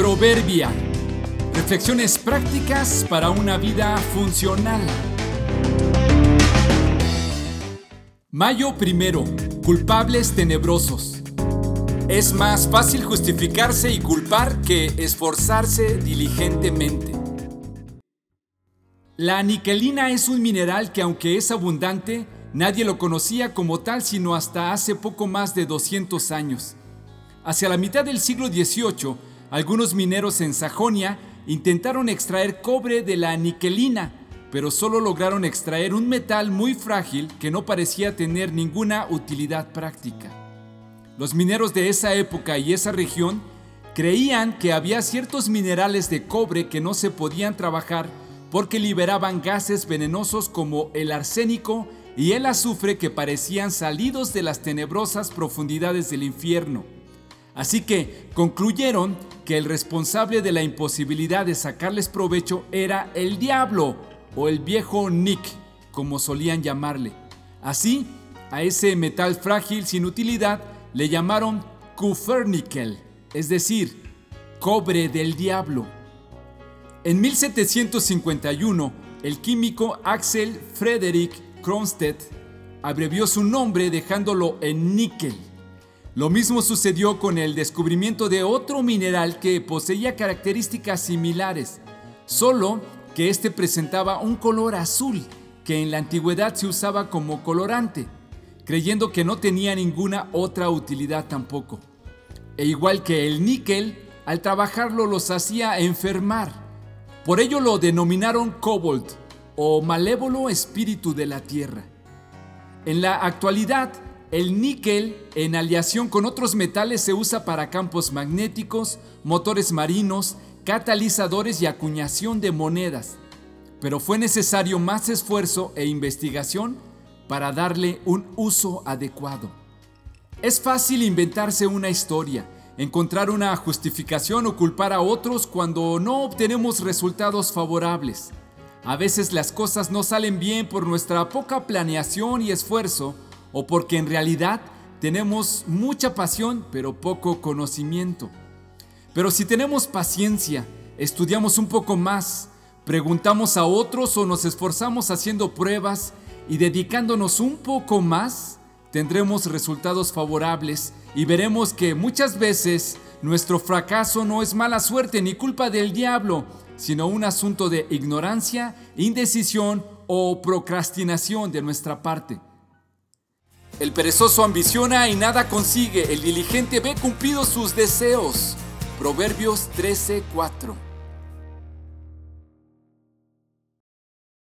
Proverbia. Reflexiones prácticas para una vida funcional. Mayo primero. Culpables tenebrosos. Es más fácil justificarse y culpar que esforzarse diligentemente. La niquelina es un mineral que aunque es abundante, nadie lo conocía como tal sino hasta hace poco más de 200 años. Hacia la mitad del siglo XVIII, algunos mineros en Sajonia intentaron extraer cobre de la niquelina, pero solo lograron extraer un metal muy frágil que no parecía tener ninguna utilidad práctica. Los mineros de esa época y esa región creían que había ciertos minerales de cobre que no se podían trabajar porque liberaban gases venenosos como el arsénico y el azufre que parecían salidos de las tenebrosas profundidades del infierno. Así que concluyeron que el responsable de la imposibilidad de sacarles provecho era el diablo o el viejo Nick, como solían llamarle. Así, a ese metal frágil sin utilidad le llamaron Kufernickel, es decir, cobre del diablo. En 1751, el químico Axel Frederick Kronstedt abrevió su nombre dejándolo en níquel. Lo mismo sucedió con el descubrimiento de otro mineral que poseía características similares, solo que este presentaba un color azul que en la antigüedad se usaba como colorante, creyendo que no tenía ninguna otra utilidad tampoco. E igual que el níquel, al trabajarlo los hacía enfermar. Por ello lo denominaron cobalt o malévolo espíritu de la tierra. En la actualidad, el níquel, en aleación con otros metales, se usa para campos magnéticos, motores marinos, catalizadores y acuñación de monedas. Pero fue necesario más esfuerzo e investigación para darle un uso adecuado. Es fácil inventarse una historia, encontrar una justificación o culpar a otros cuando no obtenemos resultados favorables. A veces las cosas no salen bien por nuestra poca planeación y esfuerzo o porque en realidad tenemos mucha pasión pero poco conocimiento. Pero si tenemos paciencia, estudiamos un poco más, preguntamos a otros o nos esforzamos haciendo pruebas y dedicándonos un poco más, tendremos resultados favorables y veremos que muchas veces nuestro fracaso no es mala suerte ni culpa del diablo, sino un asunto de ignorancia, indecisión o procrastinación de nuestra parte. El perezoso ambiciona y nada consigue, el diligente ve cumplidos sus deseos. Proverbios 13:4